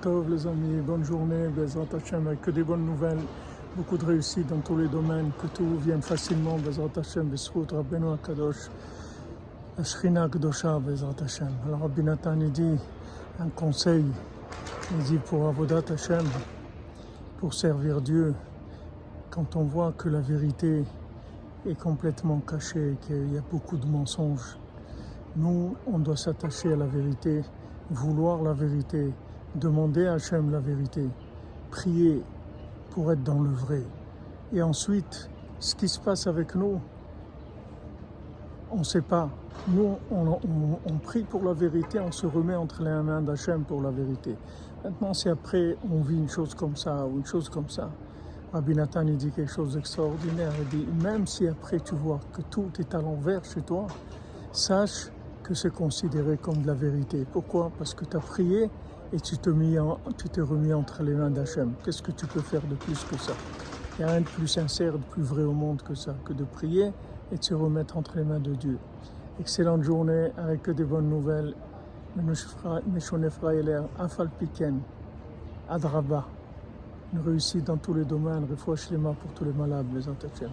Tov les amis, bonne journée, Bezrat Hashem, avec que des bonnes nouvelles, beaucoup de réussite dans tous les domaines, que tout vienne facilement, Bezrat Hashem, Besrout Rabbeinu Akadosh, la Shrina Kedosha, Bezrat Hashem. Alors Rabbi Nathan dit un conseil, il dit pour Avodat Hashem, pour servir Dieu, quand on voit que la vérité est complètement cachée, qu'il y a beaucoup de mensonges, nous, on doit s'attacher à la vérité, vouloir la vérité, demander à Hachem la vérité, prier pour être dans le vrai. Et ensuite, ce qui se passe avec nous, on ne sait pas. Nous, on, prie pour la vérité, on se remet entre les mains d'Hachem pour la vérité. Maintenant, si après on vit une chose comme ça ou une chose comme ça, Rabbi Nathan dit quelque chose d'extraordinaire. Il dit, même si après tu vois que tout est à l'envers chez toi, sache que c'est considéré comme de la vérité. Pourquoi? Parce que tu as prié et tu t'es remis entre les mains d'Hachem. Qu'est-ce que tu peux faire de plus que ça? Il n'y a rien de plus sincère, de plus vrai au monde que ça, que de prier et de se remettre entre les mains de Dieu. Excellente journée avec des bonnes nouvelles. Afal Piken, Adraba. Une réussite dans tous les domaines, refouach les mains pour tous les malades, les Hashem.